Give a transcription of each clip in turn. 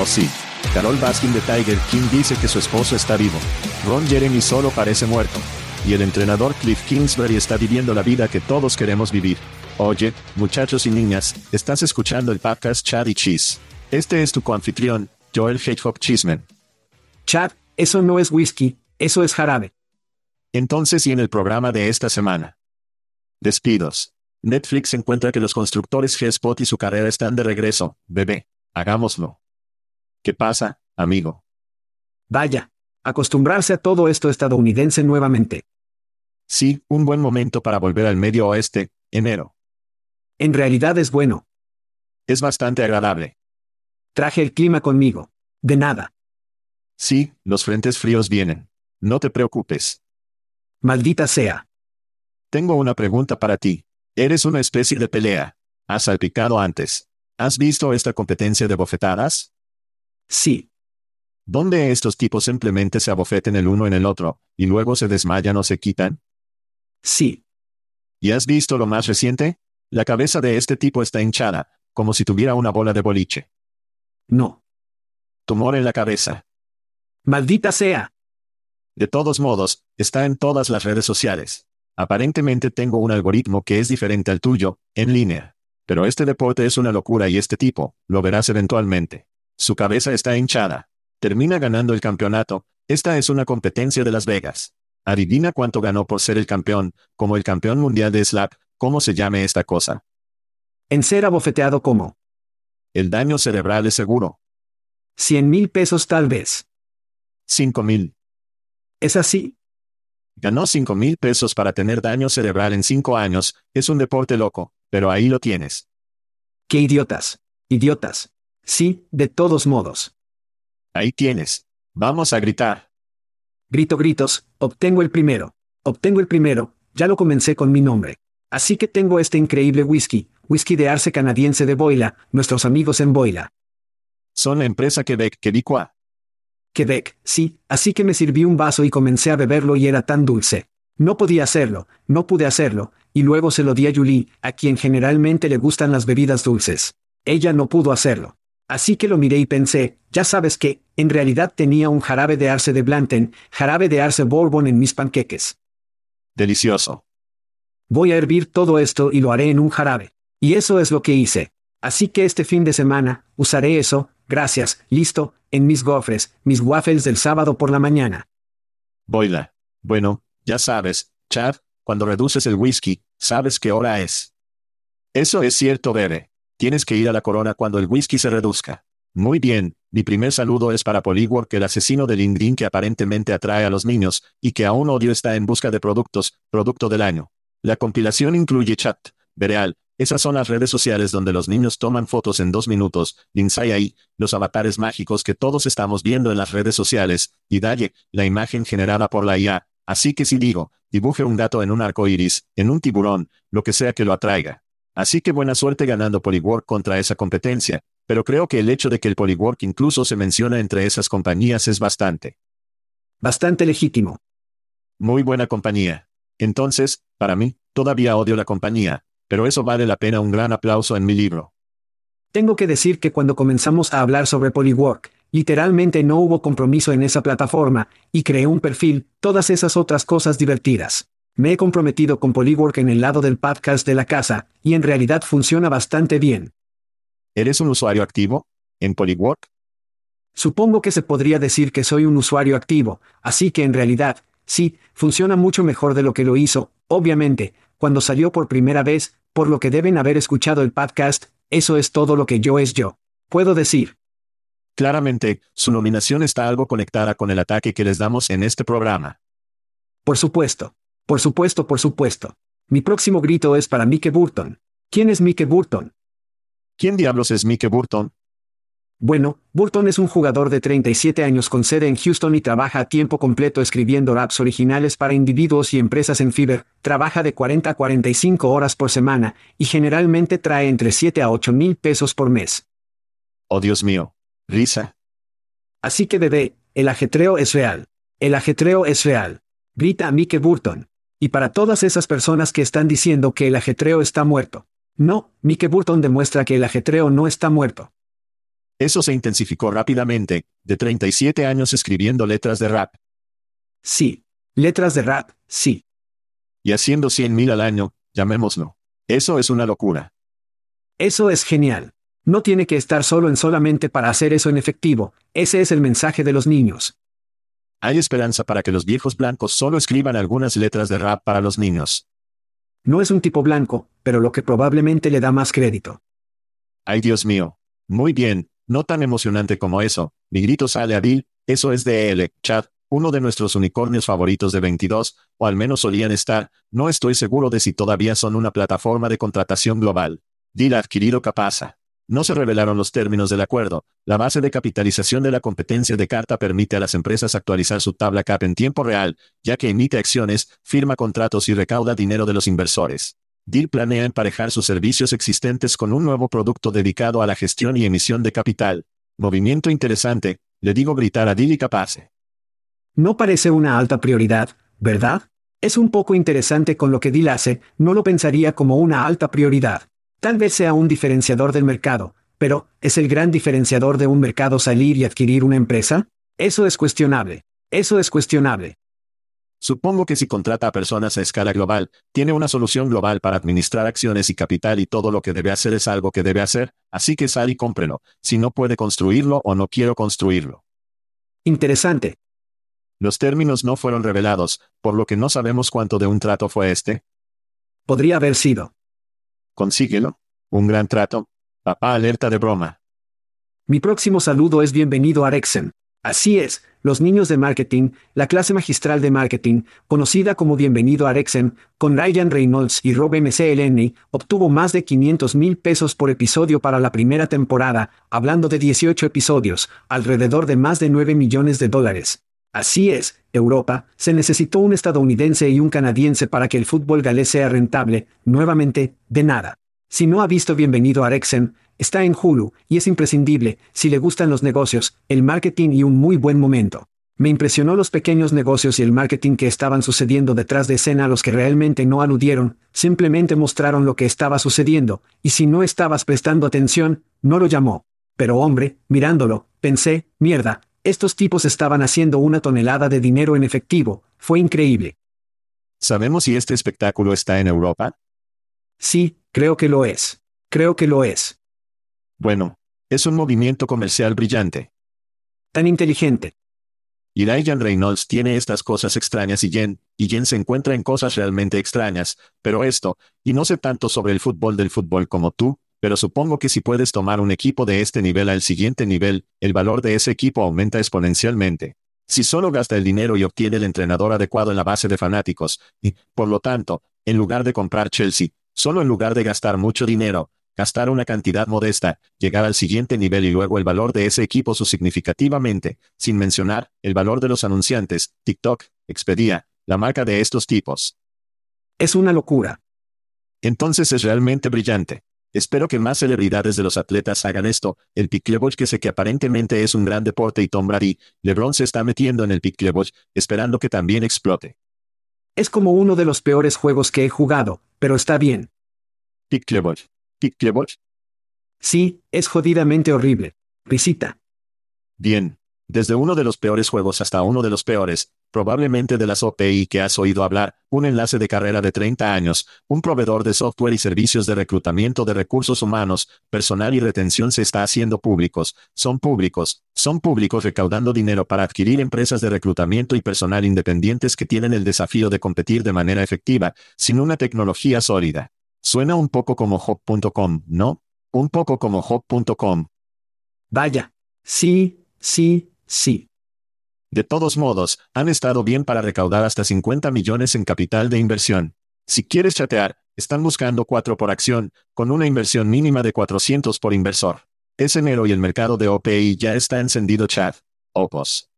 Oh sí. Carol Baskin de Tiger King dice que su esposo está vivo. Ron Jeremy solo parece muerto. Y el entrenador Cliff Kingsbury está viviendo la vida que todos queremos vivir. Oye, muchachos y niñas, estás escuchando el podcast Chad y Cheese. Este es tu coanfitrión, Joel Hedgehog Cheeseman. Chad, eso no es whisky, eso es jarabe. Entonces y en el programa de esta semana. Despidos. Netflix encuentra que los constructores G-Spot y su carrera están de regreso. Bebé, hagámoslo. ¿Qué pasa, amigo? Vaya, acostumbrarse a todo esto estadounidense nuevamente. Sí, un buen momento para volver al medio oeste, enero. En realidad es bueno. Es bastante agradable. Traje el clima conmigo. De nada. Sí, los frentes fríos vienen. No te preocupes. Maldita sea. Tengo una pregunta para ti. Eres una especie de pelea. ¿Has salpicado antes? ¿Has visto esta competencia de bofetadas? Sí. ¿Dónde estos tipos simplemente se abofeten el uno en el otro, y luego se desmayan o se quitan? Sí. ¿Y has visto lo más reciente? La cabeza de este tipo está hinchada, como si tuviera una bola de boliche. No. Tumor en la cabeza. Maldita sea. De todos modos, está en todas las redes sociales. Aparentemente tengo un algoritmo que es diferente al tuyo, en línea. Pero este deporte es una locura y este tipo, lo verás eventualmente. Su cabeza está hinchada. Termina ganando el campeonato. Esta es una competencia de Las Vegas. Adivina cuánto ganó por ser el campeón, como el campeón mundial de slap, ¿cómo se llame esta cosa? En ser abofeteado como. El daño cerebral es seguro. Cien mil pesos tal vez. Cinco mil. ¿Es así? Ganó cinco mil pesos para tener daño cerebral en cinco años, es un deporte loco, pero ahí lo tienes. ¡Qué idiotas! Idiotas. Sí, de todos modos. Ahí tienes. Vamos a gritar. Grito gritos, obtengo el primero. Obtengo el primero, ya lo comencé con mi nombre. Así que tengo este increíble whisky, whisky de arce canadiense de Boila, nuestros amigos en Boila. Son la empresa Quebec Quebecois. Quebec, sí, así que me sirví un vaso y comencé a beberlo y era tan dulce. No podía hacerlo, no pude hacerlo, y luego se lo di a Julie, a quien generalmente le gustan las bebidas dulces. Ella no pudo hacerlo. Así que lo miré y pensé, ya sabes que, en realidad tenía un jarabe de arce de Blanten, jarabe de arce bourbon en mis panqueques. Delicioso. Voy a hervir todo esto y lo haré en un jarabe. Y eso es lo que hice. Así que este fin de semana, usaré eso, gracias, listo, en mis gofres, mis waffles del sábado por la mañana. Boila. Bueno, ya sabes, Chad, cuando reduces el whisky, sabes qué hora es. Eso es cierto, bebé. Tienes que ir a la corona cuando el whisky se reduzca. Muy bien, mi primer saludo es para Polywork, el asesino de LinkedIn que aparentemente atrae a los niños, y que aún odio está en busca de productos, producto del año. La compilación incluye chat, Vereal, esas son las redes sociales donde los niños toman fotos en dos minutos, ahí, los avatares mágicos que todos estamos viendo en las redes sociales, y Dalle, la imagen generada por la IA. Así que si digo, dibuje un gato en un arco iris, en un tiburón, lo que sea que lo atraiga. Así que buena suerte ganando Polywork contra esa competencia. pero creo que el hecho de que el Polywork incluso se menciona entre esas compañías es bastante. Bastante legítimo. Muy buena compañía. Entonces, para mí, todavía odio la compañía, pero eso vale la pena un gran aplauso en mi libro. Tengo que decir que cuando comenzamos a hablar sobre Polywork, literalmente no hubo compromiso en esa plataforma, y creé un perfil, todas esas otras cosas divertidas. Me he comprometido con Polywork en el lado del podcast de la casa, y en realidad funciona bastante bien. ¿Eres un usuario activo? ¿En Polywork? Supongo que se podría decir que soy un usuario activo, así que en realidad, sí, funciona mucho mejor de lo que lo hizo, obviamente, cuando salió por primera vez, por lo que deben haber escuchado el podcast, eso es todo lo que yo es yo. Puedo decir. Claramente, su nominación está algo conectada con el ataque que les damos en este programa. Por supuesto. Por supuesto, por supuesto. Mi próximo grito es para Mike Burton. ¿Quién es Mike Burton? ¿Quién diablos es Mike Burton? Bueno, Burton es un jugador de 37 años con sede en Houston y trabaja a tiempo completo escribiendo raps originales para individuos y empresas en Fiverr, trabaja de 40 a 45 horas por semana, y generalmente trae entre 7 a 8 mil pesos por mes. Oh Dios mío. Risa. Así que bebé, el ajetreo es real. El ajetreo es real. Grita a Mike Burton. Y para todas esas personas que están diciendo que el ajetreo está muerto. No, Mike Burton demuestra que el ajetreo no está muerto. Eso se intensificó rápidamente, de 37 años escribiendo letras de rap. Sí. Letras de rap, sí. Y haciendo 100 mil al año, llamémoslo. Eso es una locura. Eso es genial. No tiene que estar solo en solamente para hacer eso en efectivo, ese es el mensaje de los niños. Hay esperanza para que los viejos blancos solo escriban algunas letras de rap para los niños. No es un tipo blanco, pero lo que probablemente le da más crédito. Ay Dios mío. Muy bien, no tan emocionante como eso, mi grito sale a Bill, eso es de él, Chad, uno de nuestros unicornios favoritos de 22, o al menos solían estar, no estoy seguro de si todavía son una plataforma de contratación global. Ha adquirido Capasa. No se revelaron los términos del acuerdo. La base de capitalización de la competencia de carta permite a las empresas actualizar su tabla CAP en tiempo real, ya que emite acciones, firma contratos y recauda dinero de los inversores. Deal planea emparejar sus servicios existentes con un nuevo producto dedicado a la gestión y emisión de capital. Movimiento interesante, le digo gritar a Deal y Capace. No parece una alta prioridad, ¿verdad? Es un poco interesante con lo que Deal hace, no lo pensaría como una alta prioridad. Tal vez sea un diferenciador del mercado, pero, ¿es el gran diferenciador de un mercado salir y adquirir una empresa? Eso es cuestionable. Eso es cuestionable. Supongo que si contrata a personas a escala global, tiene una solución global para administrar acciones y capital y todo lo que debe hacer es algo que debe hacer, así que sal y cómprelo, si no puede construirlo o no quiero construirlo. Interesante. Los términos no fueron revelados, por lo que no sabemos cuánto de un trato fue este. Podría haber sido. Consíguelo. Un gran trato. Papá alerta de broma. Mi próximo saludo es bienvenido a Rexen. Así es, los niños de marketing, la clase magistral de marketing, conocida como Bienvenido a Rexen, con Ryan Reynolds y Rob MCLN, obtuvo más de 500 mil pesos por episodio para la primera temporada, hablando de 18 episodios, alrededor de más de 9 millones de dólares. Así es, Europa, se necesitó un estadounidense y un canadiense para que el fútbol galés sea rentable, nuevamente, de nada. Si no ha visto Bienvenido a Rexen, Está en Hulu, y es imprescindible, si le gustan los negocios, el marketing y un muy buen momento. Me impresionó los pequeños negocios y el marketing que estaban sucediendo detrás de escena a los que realmente no aludieron, simplemente mostraron lo que estaba sucediendo, y si no estabas prestando atención, no lo llamó. Pero hombre, mirándolo, pensé, mierda, estos tipos estaban haciendo una tonelada de dinero en efectivo, fue increíble. ¿Sabemos si este espectáculo está en Europa? Sí, creo que lo es. Creo que lo es. Bueno, es un movimiento comercial brillante. Tan inteligente. Y Ryan Reynolds tiene estas cosas extrañas y Jen, y Jen se encuentra en cosas realmente extrañas, pero esto, y no sé tanto sobre el fútbol del fútbol como tú, pero supongo que si puedes tomar un equipo de este nivel al siguiente nivel, el valor de ese equipo aumenta exponencialmente. Si solo gasta el dinero y obtiene el entrenador adecuado en la base de fanáticos, y, por lo tanto, en lugar de comprar Chelsea, solo en lugar de gastar mucho dinero, gastar una cantidad modesta, llegar al siguiente nivel y luego el valor de ese equipo su significativamente, sin mencionar el valor de los anunciantes, TikTok, Expedia, la marca de estos tipos. Es una locura. Entonces es realmente brillante. Espero que más celebridades de los atletas hagan esto. El pickleball que sé que aparentemente es un gran deporte y Tom Brady, LeBron se está metiendo en el pickleball, esperando que también explote. Es como uno de los peores juegos que he jugado, pero está bien. Pickleball. Pickleball. Sí, es jodidamente horrible. Risita. Bien. Desde uno de los peores juegos hasta uno de los peores, probablemente de las OPI que has oído hablar, un enlace de carrera de 30 años, un proveedor de software y servicios de reclutamiento de recursos humanos, personal y retención se está haciendo públicos, son públicos, son públicos recaudando dinero para adquirir empresas de reclutamiento y personal independientes que tienen el desafío de competir de manera efectiva, sin una tecnología sólida. Suena un poco como Hop.com, ¿no? Un poco como Hop.com. Vaya. Sí, sí, sí. De todos modos, han estado bien para recaudar hasta 50 millones en capital de inversión. Si quieres chatear, están buscando 4 por acción, con una inversión mínima de 400 por inversor. Es enero y el mercado de OPI ya está encendido chat. Opos.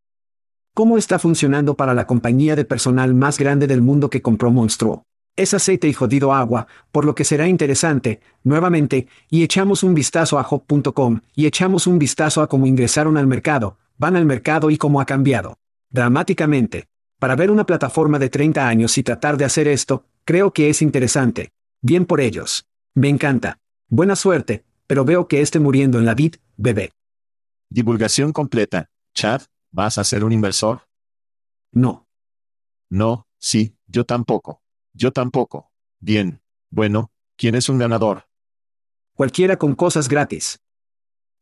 ¿Cómo está funcionando para la compañía de personal más grande del mundo que compró Monstruo? Es aceite y jodido agua, por lo que será interesante, nuevamente, y echamos un vistazo a hop.com, y echamos un vistazo a cómo ingresaron al mercado, van al mercado y cómo ha cambiado. Dramáticamente. Para ver una plataforma de 30 años y tratar de hacer esto, creo que es interesante. Bien por ellos. Me encanta. Buena suerte, pero veo que esté muriendo en la vid, bebé. Divulgación completa. Chad, ¿vas a ser un inversor? No. No, sí, yo tampoco. Yo tampoco. Bien. Bueno, ¿quién es un ganador? Cualquiera con cosas gratis.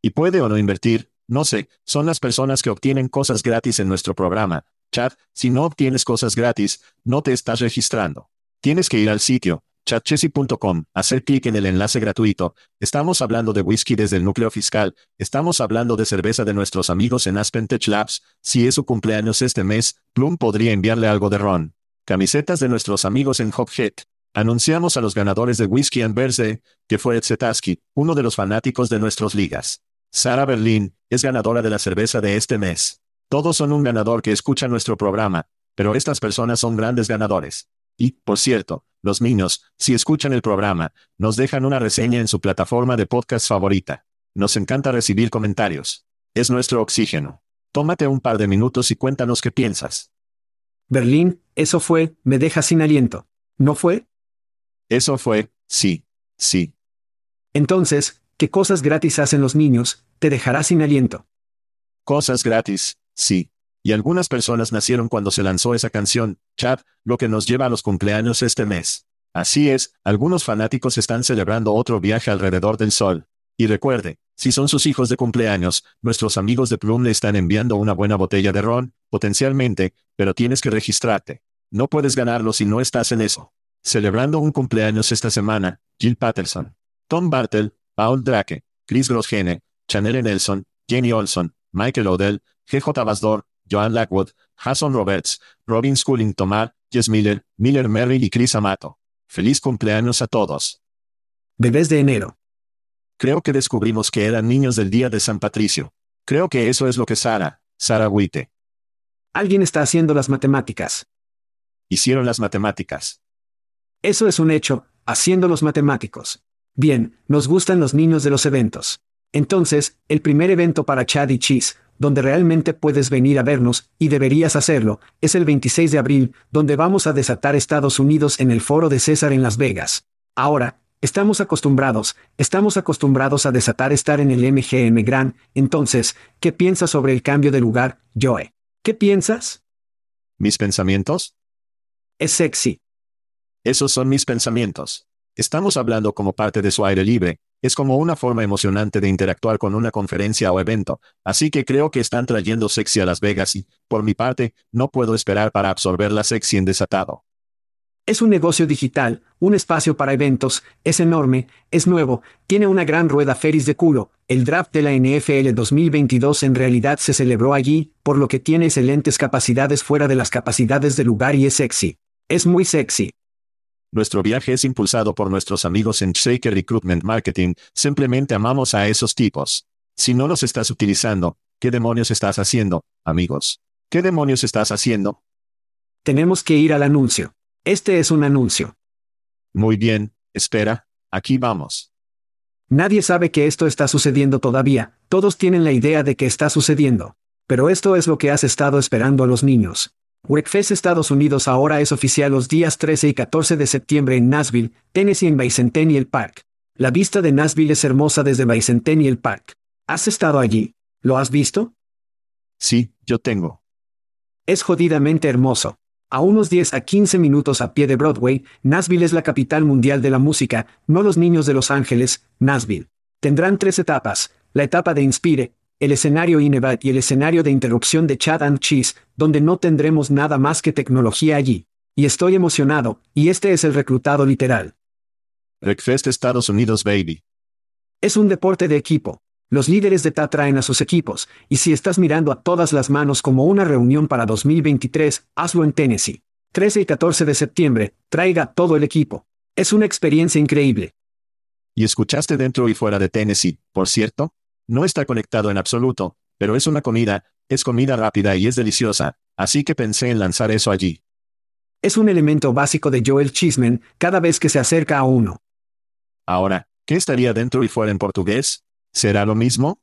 ¿Y puede o no invertir? No sé, son las personas que obtienen cosas gratis en nuestro programa. Chat, si no obtienes cosas gratis, no te estás registrando. Tienes que ir al sitio, chatchessy.com, hacer clic en el enlace gratuito. Estamos hablando de whisky desde el núcleo fiscal, estamos hablando de cerveza de nuestros amigos en Aspen Tech Labs. Si es su cumpleaños este mes, Plum podría enviarle algo de ron. Camisetas de nuestros amigos en Hophead. Anunciamos a los ganadores de Whisky and Berze, que fue Zetaski, uno de los fanáticos de nuestras ligas. Sara Berlin, es ganadora de la cerveza de este mes. Todos son un ganador que escucha nuestro programa, pero estas personas son grandes ganadores. Y, por cierto, los niños, si escuchan el programa, nos dejan una reseña en su plataforma de podcast favorita. Nos encanta recibir comentarios. Es nuestro oxígeno. Tómate un par de minutos y cuéntanos qué piensas. Berlín, eso fue, me deja sin aliento. ¿No fue? Eso fue, sí, sí. Entonces, ¿qué cosas gratis hacen los niños? Te dejará sin aliento. Cosas gratis, sí. Y algunas personas nacieron cuando se lanzó esa canción, Chad, lo que nos lleva a los cumpleaños este mes. Así es, algunos fanáticos están celebrando otro viaje alrededor del sol. Y recuerde, si son sus hijos de cumpleaños, nuestros amigos de Plum le están enviando una buena botella de ron, potencialmente, pero tienes que registrarte. No puedes ganarlo si no estás en eso. Celebrando un cumpleaños esta semana, Jill Patterson, Tom Bartel, Paul Drake, Chris Grosgene, Chanel Nelson, Jenny Olson, Michael Odell, GJ Basdor, Joan Lackwood, Jason Roberts, Robin Schooling Tomar, Jess Miller, Miller Merrill y Chris Amato. Feliz cumpleaños a todos. Bebés de enero. Creo que descubrimos que eran niños del día de San Patricio. Creo que eso es lo que Sara, Sara Witte. Alguien está haciendo las matemáticas. Hicieron las matemáticas. Eso es un hecho, haciendo los matemáticos. Bien, nos gustan los niños de los eventos. Entonces, el primer evento para Chad y Cheese, donde realmente puedes venir a vernos, y deberías hacerlo, es el 26 de abril, donde vamos a desatar Estados Unidos en el foro de César en Las Vegas. Ahora, estamos acostumbrados, estamos acostumbrados a desatar estar en el MGM Gran, entonces, ¿qué piensas sobre el cambio de lugar, Joe? ¿Qué piensas? ¿Mis pensamientos? Es sexy. Esos son mis pensamientos. Estamos hablando como parte de su aire libre, es como una forma emocionante de interactuar con una conferencia o evento, así que creo que están trayendo sexy a Las Vegas y, por mi parte, no puedo esperar para absorber la sexy en desatado. Es un negocio digital, un espacio para eventos, es enorme, es nuevo, tiene una gran rueda feris de culo. El draft de la NFL 2022 en realidad se celebró allí, por lo que tiene excelentes capacidades fuera de las capacidades del lugar y es sexy. Es muy sexy. Nuestro viaje es impulsado por nuestros amigos en Shaker Recruitment Marketing, simplemente amamos a esos tipos. Si no los estás utilizando, ¿qué demonios estás haciendo, amigos? ¿Qué demonios estás haciendo? Tenemos que ir al anuncio. Este es un anuncio. Muy bien, espera, aquí vamos. Nadie sabe que esto está sucediendo todavía, todos tienen la idea de que está sucediendo. Pero esto es lo que has estado esperando a los niños. WreckFest Estados Unidos ahora es oficial los días 13 y 14 de septiembre en Nashville, Tennessee en Bicentennial Park. La vista de Nashville es hermosa desde Bicentennial Park. ¿Has estado allí? ¿Lo has visto? Sí, yo tengo. Es jodidamente hermoso. A unos 10 a 15 minutos a pie de Broadway, Nashville es la capital mundial de la música, no los niños de Los Ángeles, Nashville. Tendrán tres etapas, la etapa de Inspire, el escenario Inevat y el escenario de interrupción de Chad and Cheese, donde no tendremos nada más que tecnología allí. Y estoy emocionado, y este es el reclutado literal. Wreckfest Estados Unidos Baby. Es un deporte de equipo. Los líderes de TA traen a sus equipos, y si estás mirando a todas las manos como una reunión para 2023, hazlo en Tennessee. 13 y 14 de septiembre, traiga todo el equipo. Es una experiencia increíble. Y escuchaste dentro y fuera de Tennessee, por cierto. No está conectado en absoluto, pero es una comida, es comida rápida y es deliciosa, así que pensé en lanzar eso allí. Es un elemento básico de Joel Chisman cada vez que se acerca a uno. Ahora, ¿qué estaría dentro y fuera en portugués? ¿Será lo mismo?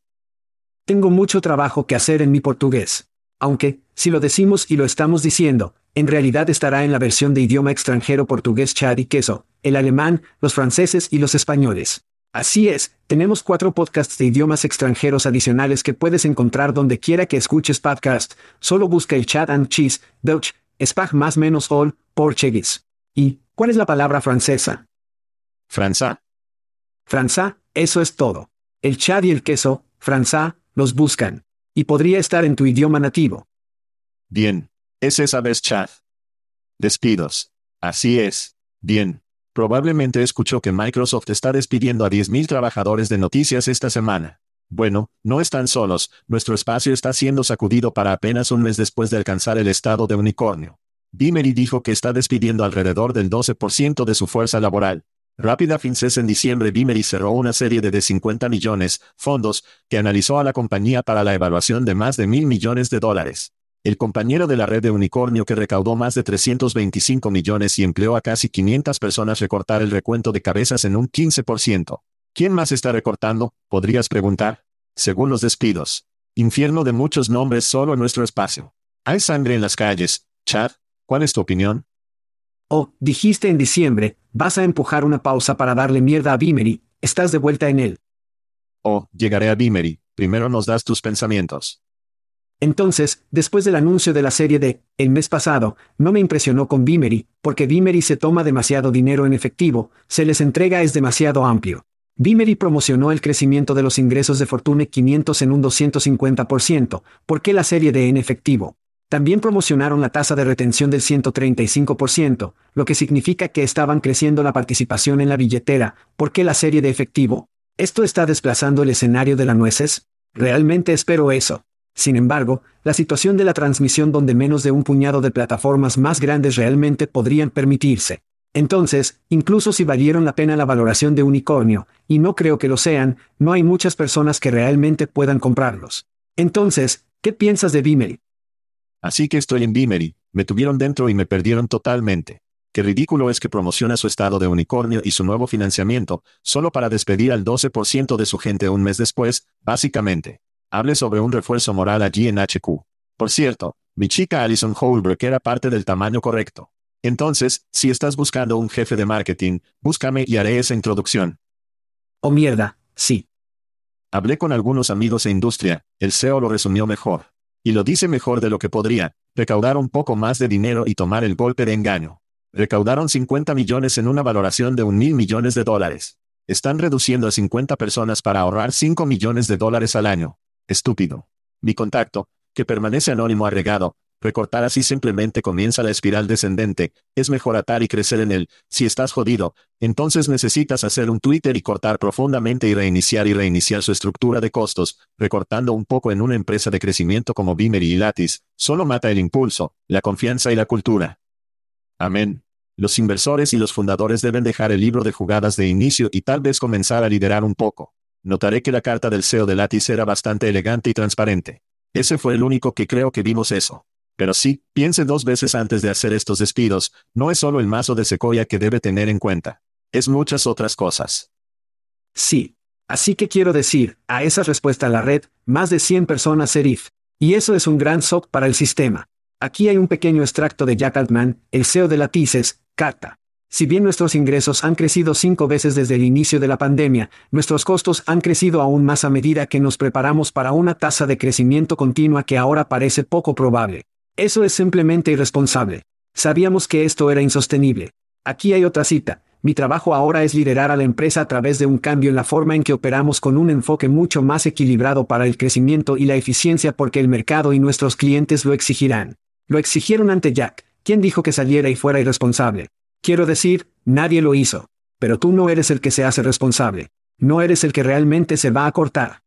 Tengo mucho trabajo que hacer en mi portugués. Aunque, si lo decimos y lo estamos diciendo, en realidad estará en la versión de idioma extranjero portugués chad y queso, el alemán, los franceses y los españoles. Así es, tenemos cuatro podcasts de idiomas extranjeros adicionales que puedes encontrar donde quiera que escuches podcast, solo busca el chat and cheese, Deutsch, Spag más menos all, Portuguese. ¿Y cuál es la palabra francesa? Franza. Franza, eso es todo. El chad y el queso, franza, los buscan. Y podría estar en tu idioma nativo. Bien. Es esa vez chat. Despidos. Así es. Bien. Probablemente escuchó que Microsoft está despidiendo a 10.000 trabajadores de noticias esta semana. Bueno, no están solos, nuestro espacio está siendo sacudido para apenas un mes después de alcanzar el estado de unicornio. Bimery dijo que está despidiendo alrededor del 12% de su fuerza laboral. Rápida Finces en diciembre Bimery cerró una serie de de 50 millones, fondos, que analizó a la compañía para la evaluación de más de mil millones de dólares. El compañero de la red de unicornio que recaudó más de 325 millones y empleó a casi 500 personas recortar el recuento de cabezas en un 15%. ¿Quién más está recortando? Podrías preguntar. Según los despidos. Infierno de muchos nombres solo en nuestro espacio. Hay sangre en las calles. Chad, ¿cuál es tu opinión? Oh, dijiste en diciembre, vas a empujar una pausa para darle mierda a Bimery, estás de vuelta en él. Oh, llegaré a Bimery, primero nos das tus pensamientos. Entonces, después del anuncio de la serie de, el mes pasado, no me impresionó con Bimery, porque Bimery se toma demasiado dinero en efectivo, se les entrega es demasiado amplio. Bimery promocionó el crecimiento de los ingresos de Fortune 500 en un 250%, ¿por qué la serie de en efectivo? También promocionaron la tasa de retención del 135%, lo que significa que estaban creciendo la participación en la billetera, ¿por qué la serie de efectivo? ¿Esto está desplazando el escenario de la nueces? Realmente espero eso. Sin embargo, la situación de la transmisión donde menos de un puñado de plataformas más grandes realmente podrían permitirse. Entonces, incluso si valieron la pena la valoración de unicornio, y no creo que lo sean, no hay muchas personas que realmente puedan comprarlos. Entonces, ¿qué piensas de Bimery? Así que estoy en Bimery, me tuvieron dentro y me perdieron totalmente. Qué ridículo es que promociona su estado de unicornio y su nuevo financiamiento, solo para despedir al 12% de su gente un mes después, básicamente. Hable sobre un refuerzo moral allí en HQ. Por cierto, mi chica Alison Holbrook era parte del tamaño correcto. Entonces, si estás buscando un jefe de marketing, búscame y haré esa introducción. Oh mierda, sí. Hablé con algunos amigos de industria, el CEO lo resumió mejor. Y lo dice mejor de lo que podría, recaudar un poco más de dinero y tomar el golpe de engaño. Recaudaron 50 millones en una valoración de un mil millones de dólares. Están reduciendo a 50 personas para ahorrar 5 millones de dólares al año. Estúpido. Mi contacto, que permanece anónimo agregado, recortar así simplemente comienza la espiral descendente, es mejor atar y crecer en él, si estás jodido, entonces necesitas hacer un Twitter y cortar profundamente y reiniciar y reiniciar su estructura de costos, recortando un poco en una empresa de crecimiento como Bimery y Lattice, solo mata el impulso, la confianza y la cultura. Amén. Los inversores y los fundadores deben dejar el libro de jugadas de inicio y tal vez comenzar a liderar un poco. Notaré que la carta del CEO de Lattice era bastante elegante y transparente. Ese fue el único que creo que vimos eso. Pero sí, piense dos veces antes de hacer estos despidos, no es solo el mazo de Sequoia que debe tener en cuenta. Es muchas otras cosas. Sí. Así que quiero decir, a esa respuesta a la red, más de 100 personas serif. Y eso es un gran shock para el sistema. Aquí hay un pequeño extracto de Jack Altman, el CEO de Latices, carta. Si bien nuestros ingresos han crecido cinco veces desde el inicio de la pandemia, nuestros costos han crecido aún más a medida que nos preparamos para una tasa de crecimiento continua que ahora parece poco probable. Eso es simplemente irresponsable. Sabíamos que esto era insostenible. Aquí hay otra cita. Mi trabajo ahora es liderar a la empresa a través de un cambio en la forma en que operamos con un enfoque mucho más equilibrado para el crecimiento y la eficiencia porque el mercado y nuestros clientes lo exigirán. Lo exigieron ante Jack, quien dijo que saliera y fuera irresponsable. Quiero decir, nadie lo hizo. Pero tú no eres el que se hace responsable. No eres el que realmente se va a cortar.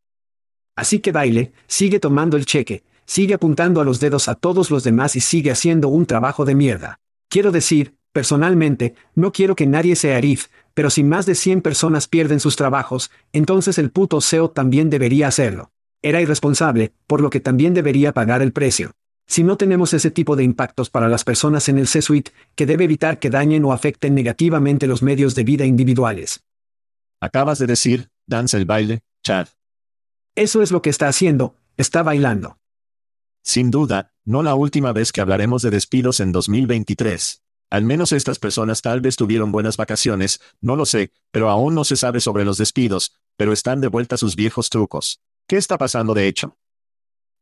Así que baile, sigue tomando el cheque, sigue apuntando a los dedos a todos los demás y sigue haciendo un trabajo de mierda. Quiero decir, Personalmente, no quiero que nadie sea Arif, pero si más de 100 personas pierden sus trabajos, entonces el puto SEO también debería hacerlo. Era irresponsable, por lo que también debería pagar el precio. Si no tenemos ese tipo de impactos para las personas en el C-Suite, que debe evitar que dañen o afecten negativamente los medios de vida individuales. Acabas de decir, danza el baile, Chad. Eso es lo que está haciendo, está bailando. Sin duda, no la última vez que hablaremos de despidos en 2023. Al menos estas personas tal vez tuvieron buenas vacaciones, no lo sé, pero aún no se sabe sobre los despidos, pero están de vuelta sus viejos trucos. ¿Qué está pasando de hecho?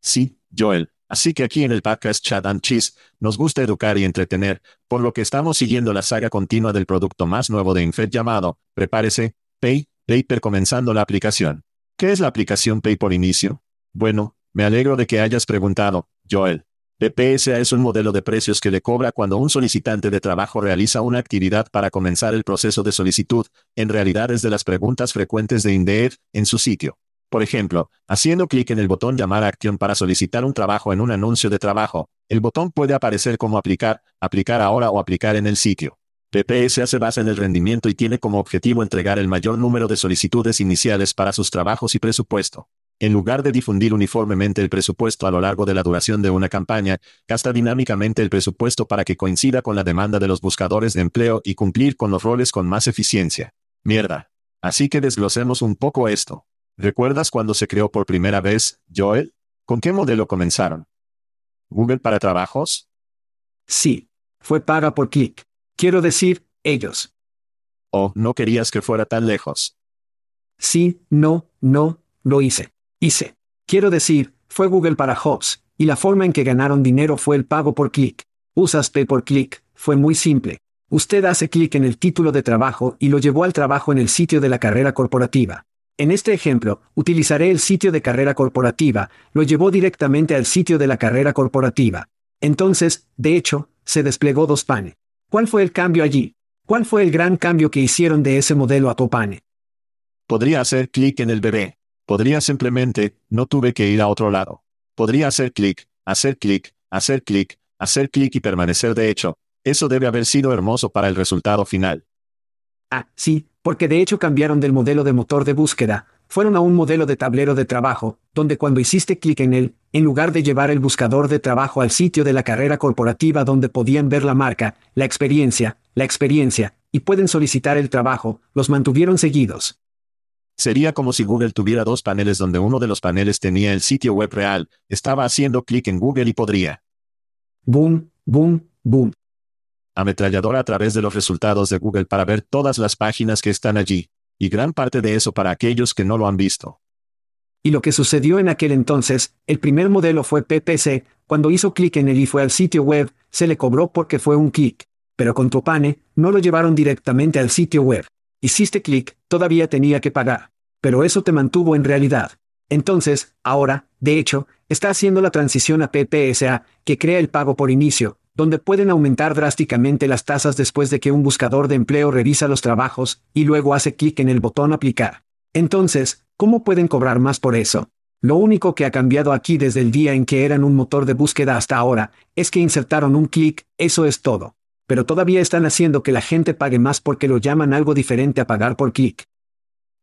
Sí, Joel. Así que aquí en el podcast Chat and Cheese, nos gusta educar y entretener, por lo que estamos siguiendo la saga continua del producto más nuevo de Infed llamado, prepárese, Pay, Paper comenzando la aplicación. ¿Qué es la aplicación Pay por inicio? Bueno, me alegro de que hayas preguntado, Joel. PPSA es un modelo de precios que le cobra cuando un solicitante de trabajo realiza una actividad para comenzar el proceso de solicitud, en realidad es de las preguntas frecuentes de Indeed en su sitio. Por ejemplo, haciendo clic en el botón Llamar acción para solicitar un trabajo en un anuncio de trabajo, el botón puede aparecer como Aplicar, Aplicar ahora o Aplicar en el sitio. PPSA se basa en el rendimiento y tiene como objetivo entregar el mayor número de solicitudes iniciales para sus trabajos y presupuesto. En lugar de difundir uniformemente el presupuesto a lo largo de la duración de una campaña, gasta dinámicamente el presupuesto para que coincida con la demanda de los buscadores de empleo y cumplir con los roles con más eficiencia. Mierda. Así que desglosemos un poco esto. ¿Recuerdas cuando se creó por primera vez, Joel? ¿Con qué modelo comenzaron? ¿Google para trabajos? Sí. Fue paga por clic. Quiero decir, ellos. ¿O no querías que fuera tan lejos? Sí, no, no, lo hice. Hice. Quiero decir, fue Google para Jobs, y la forma en que ganaron dinero fue el pago por clic. Usas Pay por clic, fue muy simple. Usted hace clic en el título de trabajo y lo llevó al trabajo en el sitio de la carrera corporativa. En este ejemplo, utilizaré el sitio de carrera corporativa, lo llevó directamente al sitio de la carrera corporativa. Entonces, de hecho, se desplegó dos pane. ¿Cuál fue el cambio allí? ¿Cuál fue el gran cambio que hicieron de ese modelo a Topane? Podría hacer clic en el bebé. Podría simplemente, no tuve que ir a otro lado. Podría hacer clic, hacer clic, hacer clic, hacer clic y permanecer de hecho. Eso debe haber sido hermoso para el resultado final. Ah, sí, porque de hecho cambiaron del modelo de motor de búsqueda, fueron a un modelo de tablero de trabajo, donde cuando hiciste clic en él, en lugar de llevar el buscador de trabajo al sitio de la carrera corporativa donde podían ver la marca, la experiencia, la experiencia, y pueden solicitar el trabajo, los mantuvieron seguidos. Sería como si Google tuviera dos paneles donde uno de los paneles tenía el sitio web real, estaba haciendo clic en Google y podría. Boom, boom, boom. Ametralladora a través de los resultados de Google para ver todas las páginas que están allí, y gran parte de eso para aquellos que no lo han visto. Y lo que sucedió en aquel entonces, el primer modelo fue PPC, cuando hizo clic en él y fue al sitio web, se le cobró porque fue un clic. Pero con Topane, no lo llevaron directamente al sitio web. Hiciste clic, todavía tenía que pagar. Pero eso te mantuvo en realidad. Entonces, ahora, de hecho, está haciendo la transición a PPSA, que crea el pago por inicio, donde pueden aumentar drásticamente las tasas después de que un buscador de empleo revisa los trabajos, y luego hace clic en el botón aplicar. Entonces, ¿cómo pueden cobrar más por eso? Lo único que ha cambiado aquí desde el día en que eran un motor de búsqueda hasta ahora, es que insertaron un clic, eso es todo pero todavía están haciendo que la gente pague más porque lo llaman algo diferente a pagar por clic.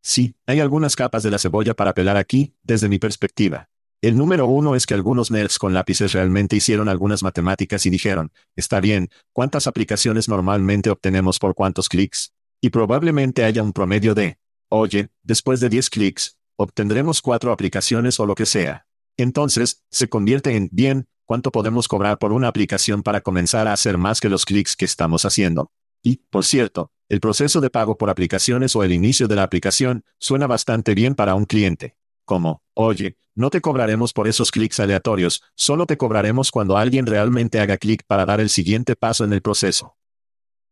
Sí, hay algunas capas de la cebolla para pelar aquí, desde mi perspectiva. El número uno es que algunos nerds con lápices realmente hicieron algunas matemáticas y dijeron, está bien, ¿cuántas aplicaciones normalmente obtenemos por cuántos clics? Y probablemente haya un promedio de, oye, después de 10 clics, obtendremos cuatro aplicaciones o lo que sea. Entonces, se convierte en, bien, ¿cuánto podemos cobrar por una aplicación para comenzar a hacer más que los clics que estamos haciendo? Y, por cierto, el proceso de pago por aplicaciones o el inicio de la aplicación suena bastante bien para un cliente. Como, oye, no te cobraremos por esos clics aleatorios, solo te cobraremos cuando alguien realmente haga clic para dar el siguiente paso en el proceso.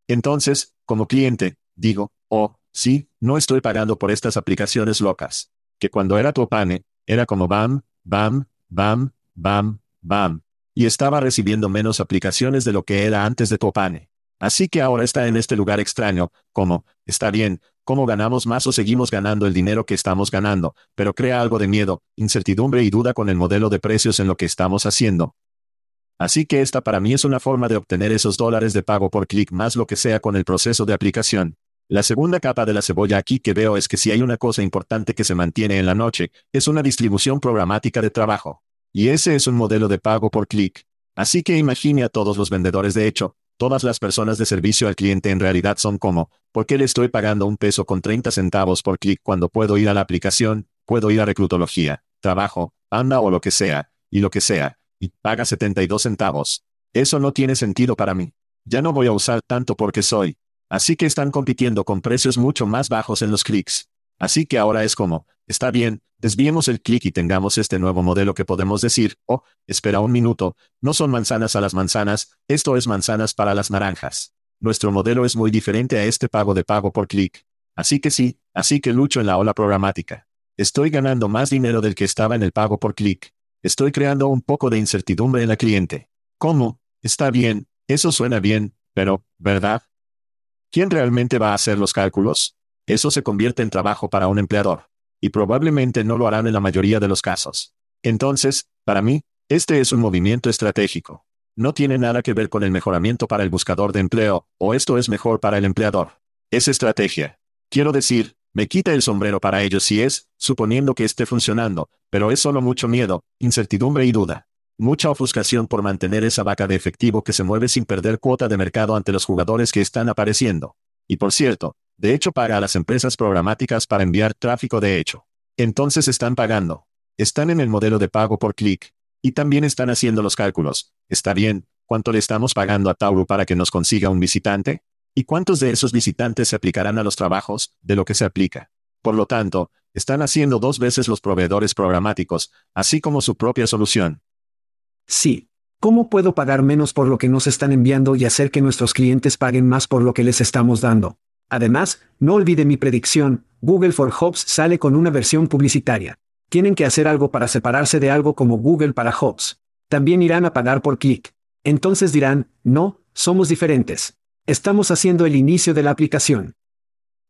Entonces, como cliente, digo, oh, sí, no estoy pagando por estas aplicaciones locas. Que cuando era Topane, era como bam, bam, bam, bam, bam. Y estaba recibiendo menos aplicaciones de lo que era antes de Topane. Así que ahora está en este lugar extraño, como, está bien, ¿cómo ganamos más o seguimos ganando el dinero que estamos ganando? Pero crea algo de miedo, incertidumbre y duda con el modelo de precios en lo que estamos haciendo. Así que esta para mí es una forma de obtener esos dólares de pago por clic más lo que sea con el proceso de aplicación. La segunda capa de la cebolla aquí que veo es que si hay una cosa importante que se mantiene en la noche, es una distribución programática de trabajo. Y ese es un modelo de pago por clic. Así que imagine a todos los vendedores de hecho, todas las personas de servicio al cliente en realidad son como, ¿por qué le estoy pagando un peso con 30 centavos por clic cuando puedo ir a la aplicación, puedo ir a reclutología, trabajo, anda o lo que sea, y lo que sea, y paga 72 centavos? Eso no tiene sentido para mí. Ya no voy a usar tanto porque soy. Así que están compitiendo con precios mucho más bajos en los clics. Así que ahora es como, está bien, desviemos el clic y tengamos este nuevo modelo que podemos decir, oh, espera un minuto, no son manzanas a las manzanas, esto es manzanas para las naranjas. Nuestro modelo es muy diferente a este pago de pago por clic. Así que sí, así que lucho en la ola programática. Estoy ganando más dinero del que estaba en el pago por clic. Estoy creando un poco de incertidumbre en el cliente. ¿Cómo? Está bien, eso suena bien, pero, ¿verdad? ¿Quién realmente va a hacer los cálculos? Eso se convierte en trabajo para un empleador. Y probablemente no lo harán en la mayoría de los casos. Entonces, para mí, este es un movimiento estratégico. No tiene nada que ver con el mejoramiento para el buscador de empleo, o esto es mejor para el empleador. Es estrategia. Quiero decir, me quita el sombrero para ellos si es, suponiendo que esté funcionando, pero es solo mucho miedo, incertidumbre y duda. Mucha ofuscación por mantener esa vaca de efectivo que se mueve sin perder cuota de mercado ante los jugadores que están apareciendo. Y por cierto, de hecho paga a las empresas programáticas para enviar tráfico de hecho. Entonces están pagando. Están en el modelo de pago por clic. Y también están haciendo los cálculos. Está bien, ¿cuánto le estamos pagando a Tauro para que nos consiga un visitante? ¿Y cuántos de esos visitantes se aplicarán a los trabajos, de lo que se aplica? Por lo tanto, están haciendo dos veces los proveedores programáticos, así como su propia solución. Sí. ¿Cómo puedo pagar menos por lo que nos están enviando y hacer que nuestros clientes paguen más por lo que les estamos dando? Además, no olvide mi predicción, Google for Jobs sale con una versión publicitaria. Tienen que hacer algo para separarse de algo como Google para Jobs. También irán a pagar por clic. Entonces dirán, no, somos diferentes. Estamos haciendo el inicio de la aplicación.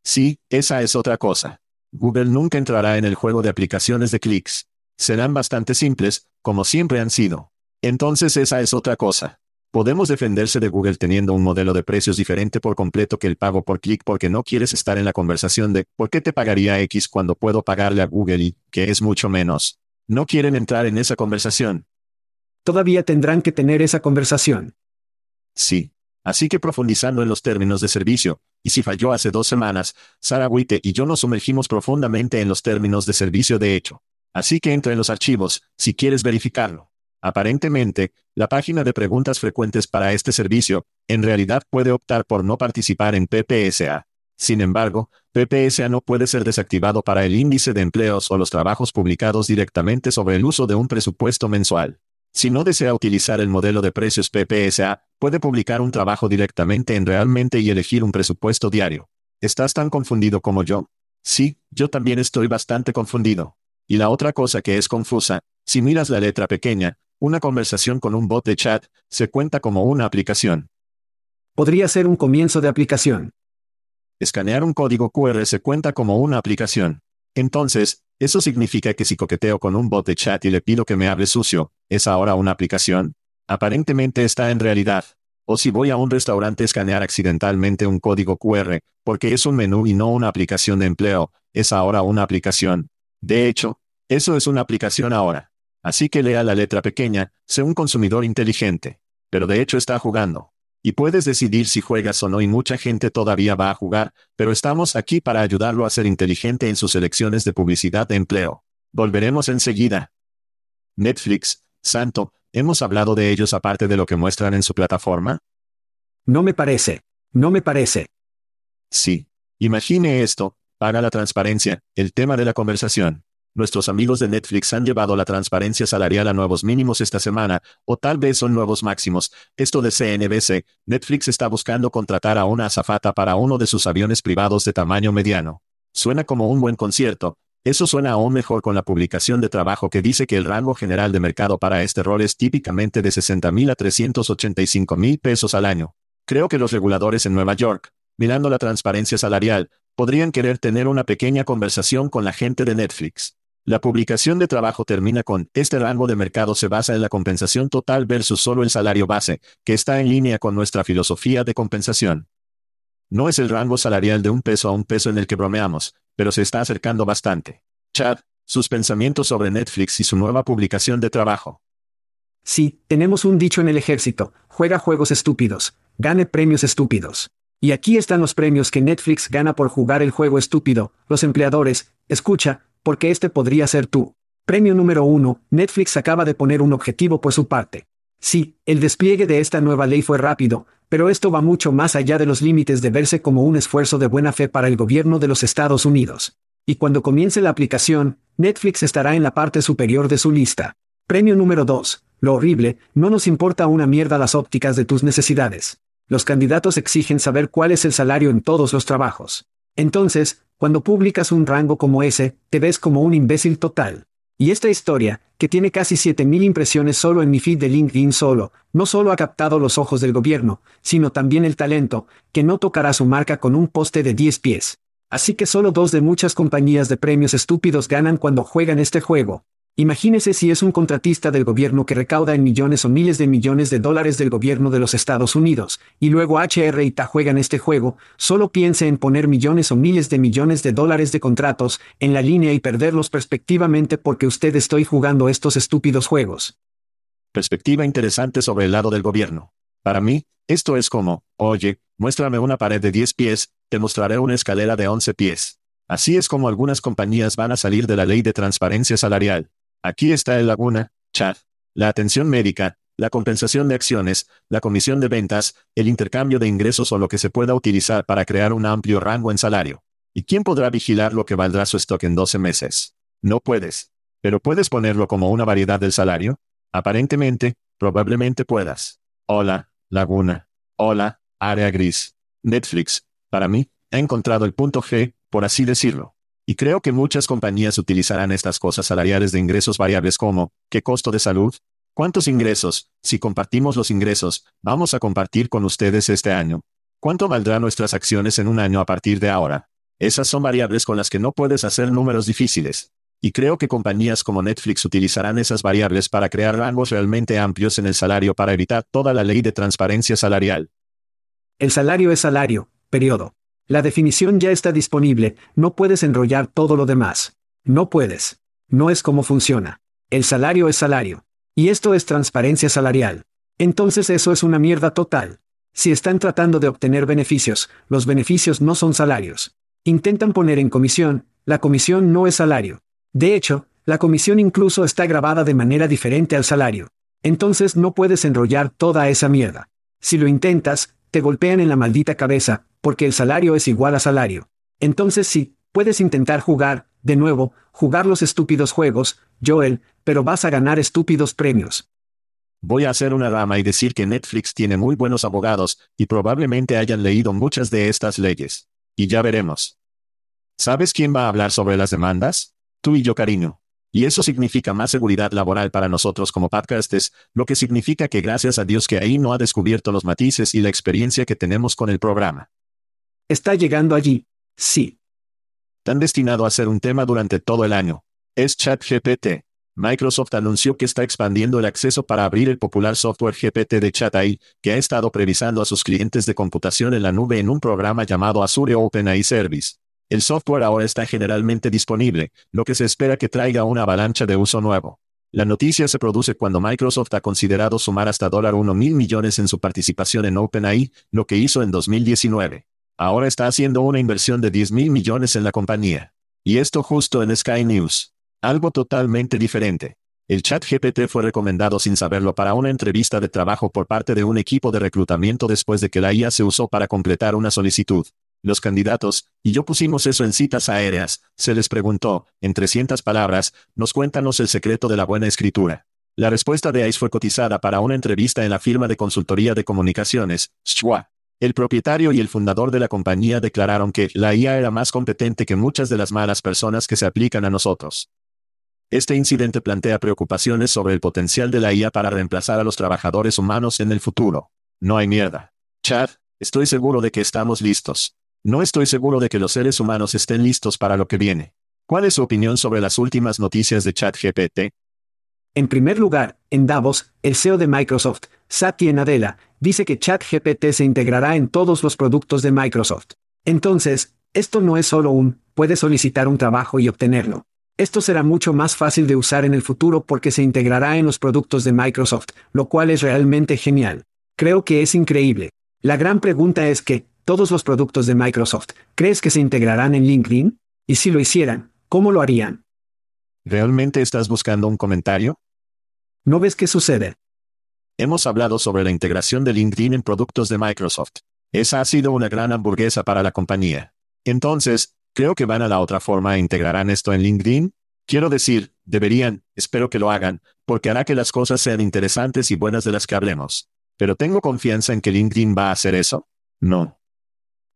Sí, esa es otra cosa. Google nunca entrará en el juego de aplicaciones de clics. Serán bastante simples, como siempre han sido. Entonces esa es otra cosa. Podemos defenderse de Google teniendo un modelo de precios diferente por completo que el pago por clic porque no quieres estar en la conversación de ¿por qué te pagaría X cuando puedo pagarle a Google y que es mucho menos? No quieren entrar en esa conversación. Todavía tendrán que tener esa conversación. Sí. Así que profundizando en los términos de servicio, y si falló hace dos semanas, Sara Witte y yo nos sumergimos profundamente en los términos de servicio de hecho. Así que entra en los archivos, si quieres verificarlo. Aparentemente, la página de preguntas frecuentes para este servicio, en realidad puede optar por no participar en PPSA. Sin embargo, PPSA no puede ser desactivado para el índice de empleos o los trabajos publicados directamente sobre el uso de un presupuesto mensual. Si no desea utilizar el modelo de precios PPSA, puede publicar un trabajo directamente en realmente y elegir un presupuesto diario. ¿Estás tan confundido como yo? Sí, yo también estoy bastante confundido. Y la otra cosa que es confusa, si miras la letra pequeña, una conversación con un bot de chat se cuenta como una aplicación. Podría ser un comienzo de aplicación. Escanear un código QR se cuenta como una aplicación. Entonces, ¿eso significa que si coqueteo con un bot de chat y le pido que me hable sucio, es ahora una aplicación? Aparentemente está en realidad. O si voy a un restaurante escanear accidentalmente un código QR, porque es un menú y no una aplicación de empleo, es ahora una aplicación. De hecho, eso es una aplicación ahora. Así que lea la letra pequeña, sé un consumidor inteligente. Pero de hecho está jugando. Y puedes decidir si juegas o no y mucha gente todavía va a jugar, pero estamos aquí para ayudarlo a ser inteligente en sus elecciones de publicidad de empleo. Volveremos enseguida. Netflix, Santo, ¿hemos hablado de ellos aparte de lo que muestran en su plataforma? No me parece. No me parece. Sí. Imagine esto, para la transparencia, el tema de la conversación. Nuestros amigos de Netflix han llevado la transparencia salarial a nuevos mínimos esta semana, o tal vez son nuevos máximos. Esto de CNBC, Netflix está buscando contratar a una azafata para uno de sus aviones privados de tamaño mediano. Suena como un buen concierto. Eso suena aún mejor con la publicación de trabajo que dice que el rango general de mercado para este rol es típicamente de 60 mil a 385 mil pesos al año. Creo que los reguladores en Nueva York, mirando la transparencia salarial, podrían querer tener una pequeña conversación con la gente de Netflix. La publicación de trabajo termina con, este rango de mercado se basa en la compensación total versus solo el salario base, que está en línea con nuestra filosofía de compensación. No es el rango salarial de un peso a un peso en el que bromeamos, pero se está acercando bastante. Chad, sus pensamientos sobre Netflix y su nueva publicación de trabajo. Sí, tenemos un dicho en el ejército, juega juegos estúpidos, gane premios estúpidos. Y aquí están los premios que Netflix gana por jugar el juego estúpido, los empleadores, escucha, porque este podría ser tú. Premio número uno, Netflix acaba de poner un objetivo por su parte. Sí, el despliegue de esta nueva ley fue rápido, pero esto va mucho más allá de los límites de verse como un esfuerzo de buena fe para el gobierno de los Estados Unidos. Y cuando comience la aplicación, Netflix estará en la parte superior de su lista. Premio número 2. Lo horrible, no nos importa una mierda las ópticas de tus necesidades. Los candidatos exigen saber cuál es el salario en todos los trabajos. Entonces, cuando publicas un rango como ese, te ves como un imbécil total. Y esta historia, que tiene casi 7000 impresiones solo en mi feed de LinkedIn solo, no solo ha captado los ojos del gobierno, sino también el talento, que no tocará su marca con un poste de 10 pies. Así que solo dos de muchas compañías de premios estúpidos ganan cuando juegan este juego. Imagínese si es un contratista del gobierno que recauda en millones o miles de millones de dólares del gobierno de los Estados Unidos, y luego HR y TA juegan este juego, solo piense en poner millones o miles de millones de dólares de contratos en la línea y perderlos perspectivamente porque usted estoy jugando estos estúpidos juegos. Perspectiva interesante sobre el lado del gobierno. Para mí, esto es como, oye, muéstrame una pared de 10 pies, te mostraré una escalera de 11 pies. Así es como algunas compañías van a salir de la ley de transparencia salarial. Aquí está el laguna, chat. La atención médica, la compensación de acciones, la comisión de ventas, el intercambio de ingresos o lo que se pueda utilizar para crear un amplio rango en salario. ¿Y quién podrá vigilar lo que valdrá su stock en 12 meses? No puedes. Pero puedes ponerlo como una variedad del salario. Aparentemente, probablemente puedas. Hola, laguna. Hola, área gris. Netflix, para mí, ha encontrado el punto G, por así decirlo. Y creo que muchas compañías utilizarán estas cosas salariales de ingresos variables como, ¿qué costo de salud? ¿Cuántos ingresos, si compartimos los ingresos, vamos a compartir con ustedes este año? ¿Cuánto valdrán nuestras acciones en un año a partir de ahora? Esas son variables con las que no puedes hacer números difíciles. Y creo que compañías como Netflix utilizarán esas variables para crear rangos realmente amplios en el salario para evitar toda la ley de transparencia salarial. El salario es salario, periodo. La definición ya está disponible, no puedes enrollar todo lo demás. No puedes. No es como funciona. El salario es salario. Y esto es transparencia salarial. Entonces eso es una mierda total. Si están tratando de obtener beneficios, los beneficios no son salarios. Intentan poner en comisión, la comisión no es salario. De hecho, la comisión incluso está grabada de manera diferente al salario. Entonces no puedes enrollar toda esa mierda. Si lo intentas, te golpean en la maldita cabeza, porque el salario es igual a salario. Entonces sí, puedes intentar jugar, de nuevo, jugar los estúpidos juegos, Joel, pero vas a ganar estúpidos premios. Voy a hacer una rama y decir que Netflix tiene muy buenos abogados, y probablemente hayan leído muchas de estas leyes. Y ya veremos. ¿Sabes quién va a hablar sobre las demandas? Tú y yo, cariño. Y eso significa más seguridad laboral para nosotros como podcasters, lo que significa que gracias a Dios que ahí no ha descubierto los matices y la experiencia que tenemos con el programa. Está llegando allí. Sí. Tan destinado a ser un tema durante todo el año. Es ChatGPT. Microsoft anunció que está expandiendo el acceso para abrir el popular software GPT de ChatAI, que ha estado previsando a sus clientes de computación en la nube en un programa llamado Azure OpenAI Service. El software ahora está generalmente disponible, lo que se espera que traiga una avalancha de uso nuevo. La noticia se produce cuando Microsoft ha considerado sumar hasta dólar 1 mil millones en su participación en OpenAI, lo que hizo en 2019. Ahora está haciendo una inversión de 10 mil millones en la compañía. Y esto justo en Sky News. Algo totalmente diferente. El chat GPT fue recomendado sin saberlo para una entrevista de trabajo por parte de un equipo de reclutamiento después de que la IA se usó para completar una solicitud. Los candidatos, y yo pusimos eso en citas aéreas, se les preguntó, en 300 palabras, nos cuéntanos el secreto de la buena escritura. La respuesta de ICE fue cotizada para una entrevista en la firma de consultoría de comunicaciones, Schwa. El propietario y el fundador de la compañía declararon que la IA era más competente que muchas de las malas personas que se aplican a nosotros. Este incidente plantea preocupaciones sobre el potencial de la IA para reemplazar a los trabajadores humanos en el futuro. No hay mierda. Chad, estoy seguro de que estamos listos. No estoy seguro de que los seres humanos estén listos para lo que viene. ¿Cuál es su opinión sobre las últimas noticias de ChatGPT? En primer lugar, en Davos, el CEO de Microsoft, Satya Nadella, dice que ChatGPT se integrará en todos los productos de Microsoft. Entonces, esto no es solo un, puede solicitar un trabajo y obtenerlo. Esto será mucho más fácil de usar en el futuro porque se integrará en los productos de Microsoft, lo cual es realmente genial. Creo que es increíble. La gran pregunta es que, todos los productos de Microsoft, ¿crees que se integrarán en LinkedIn? Y si lo hicieran, ¿cómo lo harían? ¿Realmente estás buscando un comentario? ¿No ves qué sucede? Hemos hablado sobre la integración de LinkedIn en productos de Microsoft. Esa ha sido una gran hamburguesa para la compañía. Entonces, creo que van a la otra forma e integrarán esto en LinkedIn. Quiero decir, deberían, espero que lo hagan, porque hará que las cosas sean interesantes y buenas de las que hablemos. Pero tengo confianza en que LinkedIn va a hacer eso. No.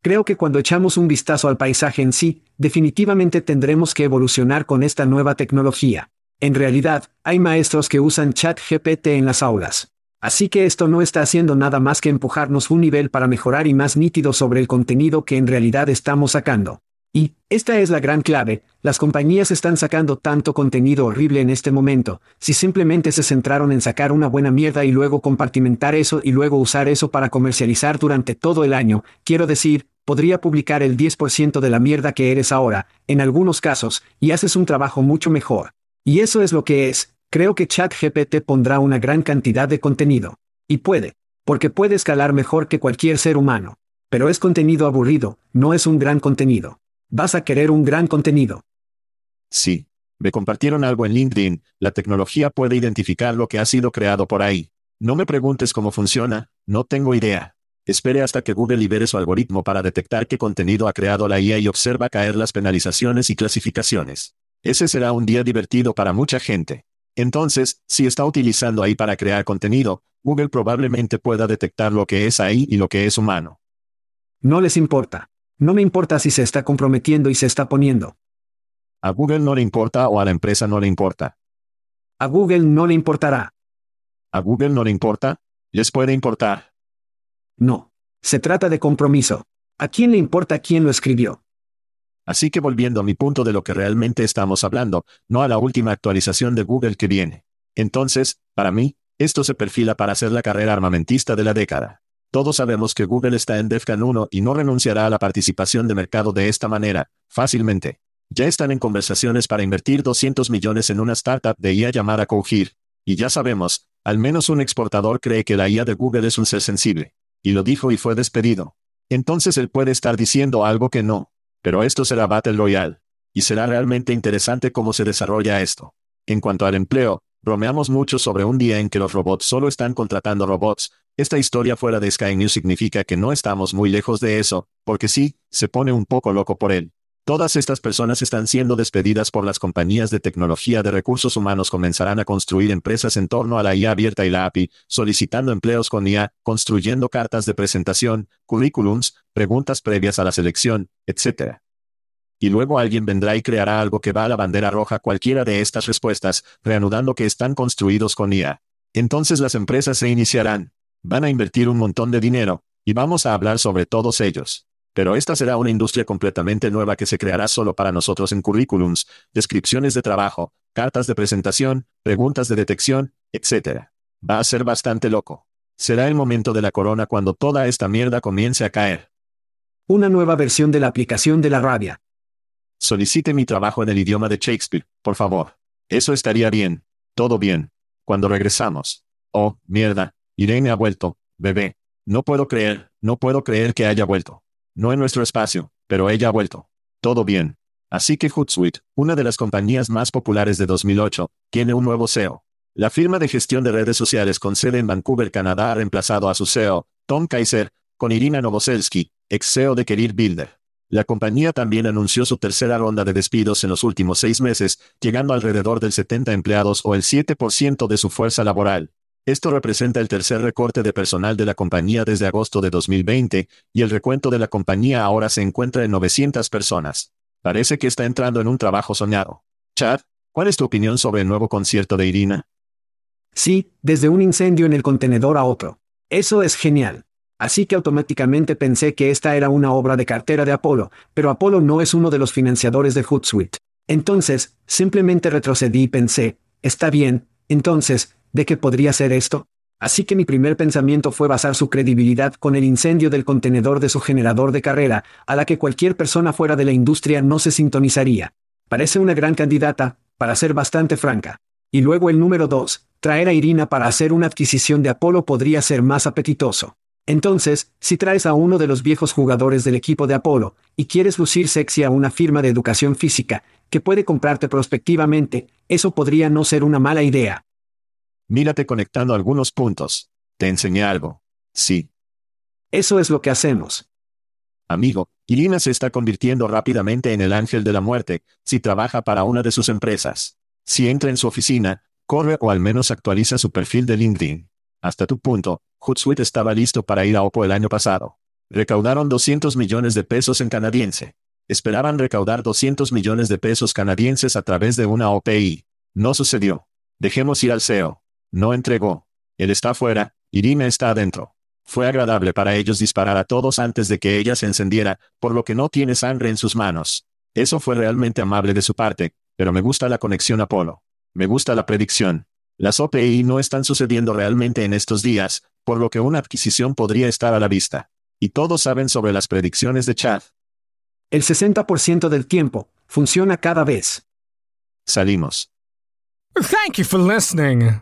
Creo que cuando echamos un vistazo al paisaje en sí, definitivamente tendremos que evolucionar con esta nueva tecnología. En realidad, hay maestros que usan ChatGPT en las aulas. Así que esto no está haciendo nada más que empujarnos un nivel para mejorar y más nítido sobre el contenido que en realidad estamos sacando. Y, esta es la gran clave, las compañías están sacando tanto contenido horrible en este momento, si simplemente se centraron en sacar una buena mierda y luego compartimentar eso y luego usar eso para comercializar durante todo el año, quiero decir, podría publicar el 10% de la mierda que eres ahora, en algunos casos, y haces un trabajo mucho mejor. Y eso es lo que es, creo que ChatGPT pondrá una gran cantidad de contenido. Y puede, porque puede escalar mejor que cualquier ser humano. Pero es contenido aburrido, no es un gran contenido. Vas a querer un gran contenido. Sí. Me compartieron algo en LinkedIn, la tecnología puede identificar lo que ha sido creado por ahí. No me preguntes cómo funciona, no tengo idea. Espere hasta que Google libere su algoritmo para detectar qué contenido ha creado la IA y observa caer las penalizaciones y clasificaciones. Ese será un día divertido para mucha gente. Entonces, si está utilizando ahí para crear contenido, Google probablemente pueda detectar lo que es ahí y lo que es humano. No les importa. No me importa si se está comprometiendo y se está poniendo. A Google no le importa o a la empresa no le importa. A Google no le importará. A Google no le importa. Les puede importar. No. Se trata de compromiso. ¿A quién le importa quién lo escribió? Así que volviendo a mi punto de lo que realmente estamos hablando, no a la última actualización de Google que viene. Entonces, para mí, esto se perfila para ser la carrera armamentista de la década. Todos sabemos que Google está en DEFCON 1 y no renunciará a la participación de mercado de esta manera, fácilmente. Ya están en conversaciones para invertir 200 millones en una startup de IA llamada Cohere. Y ya sabemos, al menos un exportador cree que la IA de Google es un ser sensible. Y lo dijo y fue despedido. Entonces él puede estar diciendo algo que no. Pero esto será Battle Royale. Y será realmente interesante cómo se desarrolla esto. En cuanto al empleo, bromeamos mucho sobre un día en que los robots solo están contratando robots, esta historia fuera de Sky News significa que no estamos muy lejos de eso, porque sí, se pone un poco loco por él. Todas estas personas están siendo despedidas por las compañías de tecnología de recursos humanos comenzarán a construir empresas en torno a la IA abierta y la API, solicitando empleos con IA, construyendo cartas de presentación, currículums, preguntas previas a la selección, etc. Y luego alguien vendrá y creará algo que va a la bandera roja cualquiera de estas respuestas, reanudando que están construidos con IA. Entonces las empresas se iniciarán. Van a invertir un montón de dinero, y vamos a hablar sobre todos ellos. Pero esta será una industria completamente nueva que se creará solo para nosotros en currículums, descripciones de trabajo, cartas de presentación, preguntas de detección, etc. Va a ser bastante loco. Será el momento de la corona cuando toda esta mierda comience a caer. Una nueva versión de la aplicación de la rabia. Solicite mi trabajo en el idioma de Shakespeare, por favor. Eso estaría bien. Todo bien. Cuando regresamos. Oh, mierda. Irene ha vuelto. Bebé. No puedo creer, no puedo creer que haya vuelto. No en nuestro espacio, pero ella ha vuelto. Todo bien. Así que Hootsuite, una de las compañías más populares de 2008, tiene un nuevo CEO. La firma de gestión de redes sociales con sede en Vancouver, Canadá, ha reemplazado a su CEO, Tom Kaiser, con Irina Novoselsky, ex CEO de Career Builder. La compañía también anunció su tercera ronda de despidos en los últimos seis meses, llegando alrededor del 70 empleados o el 7% de su fuerza laboral. Esto representa el tercer recorte de personal de la compañía desde agosto de 2020, y el recuento de la compañía ahora se encuentra en 900 personas. Parece que está entrando en un trabajo soñado. Chad, ¿cuál es tu opinión sobre el nuevo concierto de Irina? Sí, desde un incendio en el contenedor a otro. Eso es genial. Así que automáticamente pensé que esta era una obra de cartera de Apolo, pero Apolo no es uno de los financiadores de Hootsuite. Entonces, simplemente retrocedí y pensé, está bien, entonces, ¿De qué podría ser esto? Así que mi primer pensamiento fue basar su credibilidad con el incendio del contenedor de su generador de carrera, a la que cualquier persona fuera de la industria no se sintonizaría. Parece una gran candidata, para ser bastante franca. Y luego el número 2, traer a Irina para hacer una adquisición de Apolo podría ser más apetitoso. Entonces, si traes a uno de los viejos jugadores del equipo de Apolo, y quieres lucir sexy a una firma de educación física, que puede comprarte prospectivamente, eso podría no ser una mala idea. Mírate conectando algunos puntos. Te enseñé algo. Sí. Eso es lo que hacemos. Amigo, Irina se está convirtiendo rápidamente en el ángel de la muerte, si trabaja para una de sus empresas. Si entra en su oficina, corre o al menos actualiza su perfil de LinkedIn. Hasta tu punto, Hootsuite estaba listo para ir a OPPO el año pasado. Recaudaron 200 millones de pesos en canadiense. Esperaban recaudar 200 millones de pesos canadienses a través de una OPI. No sucedió. Dejemos ir al CEO. No entregó. Él está fuera, Irina está adentro. Fue agradable para ellos disparar a todos antes de que ella se encendiera, por lo que no tiene sangre en sus manos. Eso fue realmente amable de su parte, pero me gusta la conexión Apolo. Me gusta la predicción. Las OPI no están sucediendo realmente en estos días, por lo que una adquisición podría estar a la vista. Y todos saben sobre las predicciones de Chad. El 60% del tiempo, funciona cada vez. Salimos. Thank you for listening.